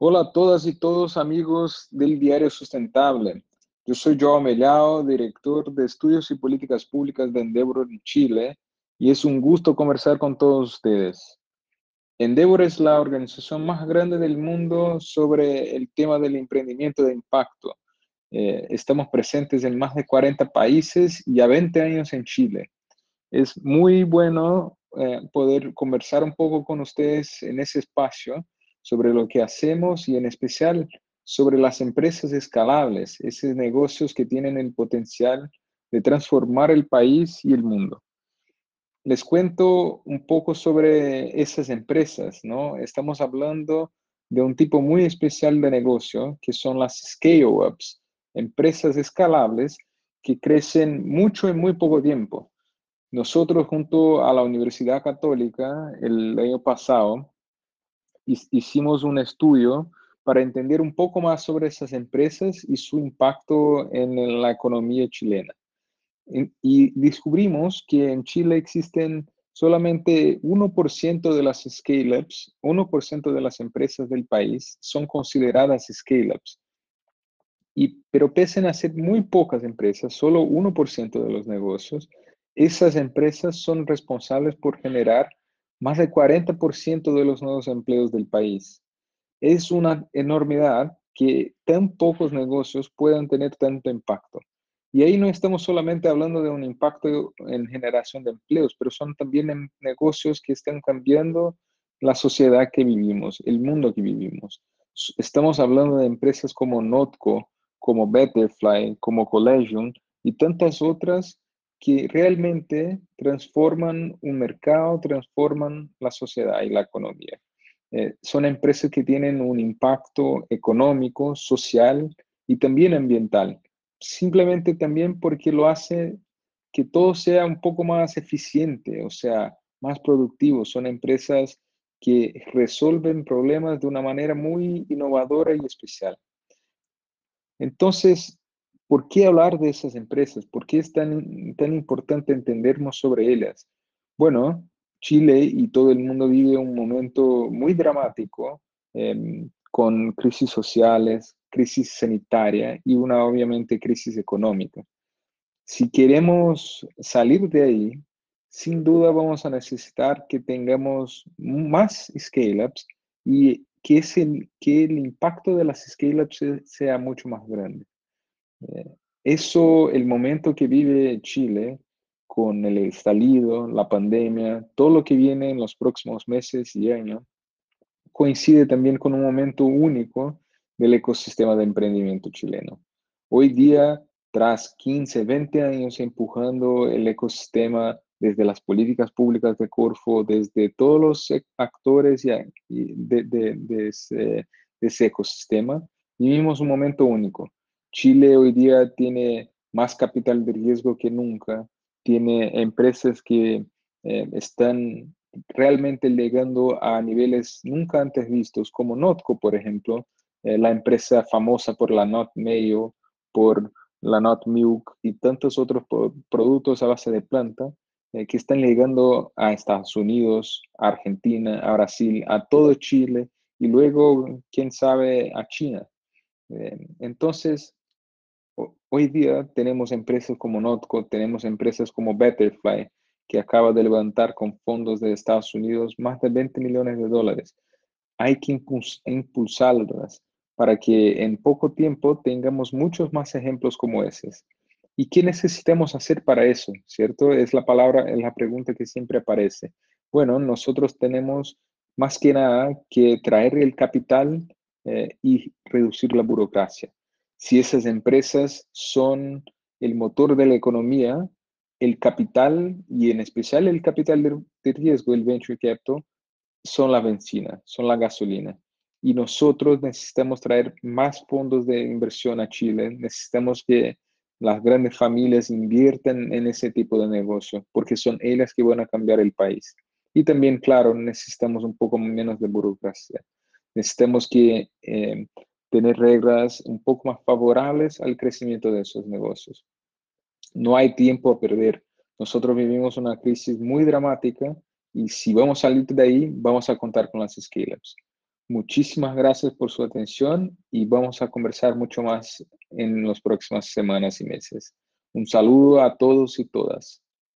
Hola a todas y todos amigos del Diario Sustentable. Yo soy Joao Mellao, director de Estudios y Políticas Públicas de Endeavor en Chile, y es un gusto conversar con todos ustedes. Endeavor es la organización más grande del mundo sobre el tema del emprendimiento de impacto. Eh, estamos presentes en más de 40 países y a 20 años en Chile. Es muy bueno eh, poder conversar un poco con ustedes en ese espacio sobre lo que hacemos y en especial sobre las empresas escalables, esos negocios que tienen el potencial de transformar el país y el mundo. Les cuento un poco sobre esas empresas, ¿no? Estamos hablando de un tipo muy especial de negocio, que son las scale-ups, empresas escalables que crecen mucho en muy poco tiempo. Nosotros junto a la Universidad Católica el año pasado hicimos un estudio para entender un poco más sobre esas empresas y su impacto en la economía chilena. Y descubrimos que en Chile existen solamente 1% de las scale-ups, 1% de las empresas del país son consideradas scale-ups. Pero pese a ser muy pocas empresas, solo 1% de los negocios, esas empresas son responsables por generar más del 40% de los nuevos empleos del país. Es una enormidad que tan pocos negocios puedan tener tanto impacto. Y ahí no estamos solamente hablando de un impacto en generación de empleos, pero son también negocios que están cambiando la sociedad que vivimos, el mundo que vivimos. Estamos hablando de empresas como Notco, como Betterfly, como Collegium y tantas otras que realmente transforman un mercado, transforman la sociedad y la economía. Eh, son empresas que tienen un impacto económico, social y también ambiental. Simplemente también porque lo hace que todo sea un poco más eficiente, o sea, más productivo. Son empresas que resuelven problemas de una manera muy innovadora y especial. Entonces, ¿Por qué hablar de esas empresas? ¿Por qué es tan, tan importante entendernos sobre ellas? Bueno, Chile y todo el mundo vive un momento muy dramático em, con crisis sociales, crisis sanitaria y una obviamente crisis económica. Si queremos salir de ahí, sin duda vamos a necesitar que tengamos más scale-ups y que, que el impacto de las scale-ups sea mucho más grande. Eh, eso, el momento que vive Chile con el estallido, la pandemia, todo lo que viene en los próximos meses y años, coincide también con un momento único del ecosistema de emprendimiento chileno. Hoy día, tras 15, 20 años empujando el ecosistema desde las políticas públicas de Corfo, desde todos los actores de, de ese ecosistema, vivimos un momento único Chile hoy día tiene más capital de riesgo que nunca, tiene empresas que eh, están realmente llegando a niveles nunca antes vistos, como Notco, por ejemplo, eh, la empresa famosa por la Not Mayo, por la Not Milk y tantos otros productos a base de planta eh, que están llegando a Estados Unidos, a Argentina, a Brasil, a todo Chile y luego, quién sabe, a China. entonces, Hoy día tenemos empresas como Notco, tenemos empresas como Betterfly, que acaba de levantar con fondos de Estados Unidos más de 20 millones de dólares. Hay que impulsarlas para que en poco tiempo tengamos muchos más ejemplos como esos. ¿Y qué necesitamos hacer para eso? ¿Cierto? Es la palabra, es la pregunta que siempre aparece. Bueno, nosotros tenemos más que nada que traer el capital eh, y reducir la burocracia si esas empresas son el motor de la economía, el capital y en especial el capital de, riesgo, el venture capital, son la benzina, son la gasolina. Y nosotros necesitamos traer más fondos de inversión a Chile, necesitamos que las grandes familias inviertan en ese tipo de negocio, porque son ellas que van a cambiar el país. Y también, claro, necesitamos un poco menos de burocracia. Necesitamos que eh, tener reglas un poco más favorables al crecimiento de esos negocios. No hay tiempo a perder. Nosotros vivimos una crisis muy dramática y si vamos a salir de ahí, vamos a contar con las scale-ups. Muchísimas gracias por su atención y vamos a conversar mucho más en las próximas semanas y meses. Un saludo a todos y todas.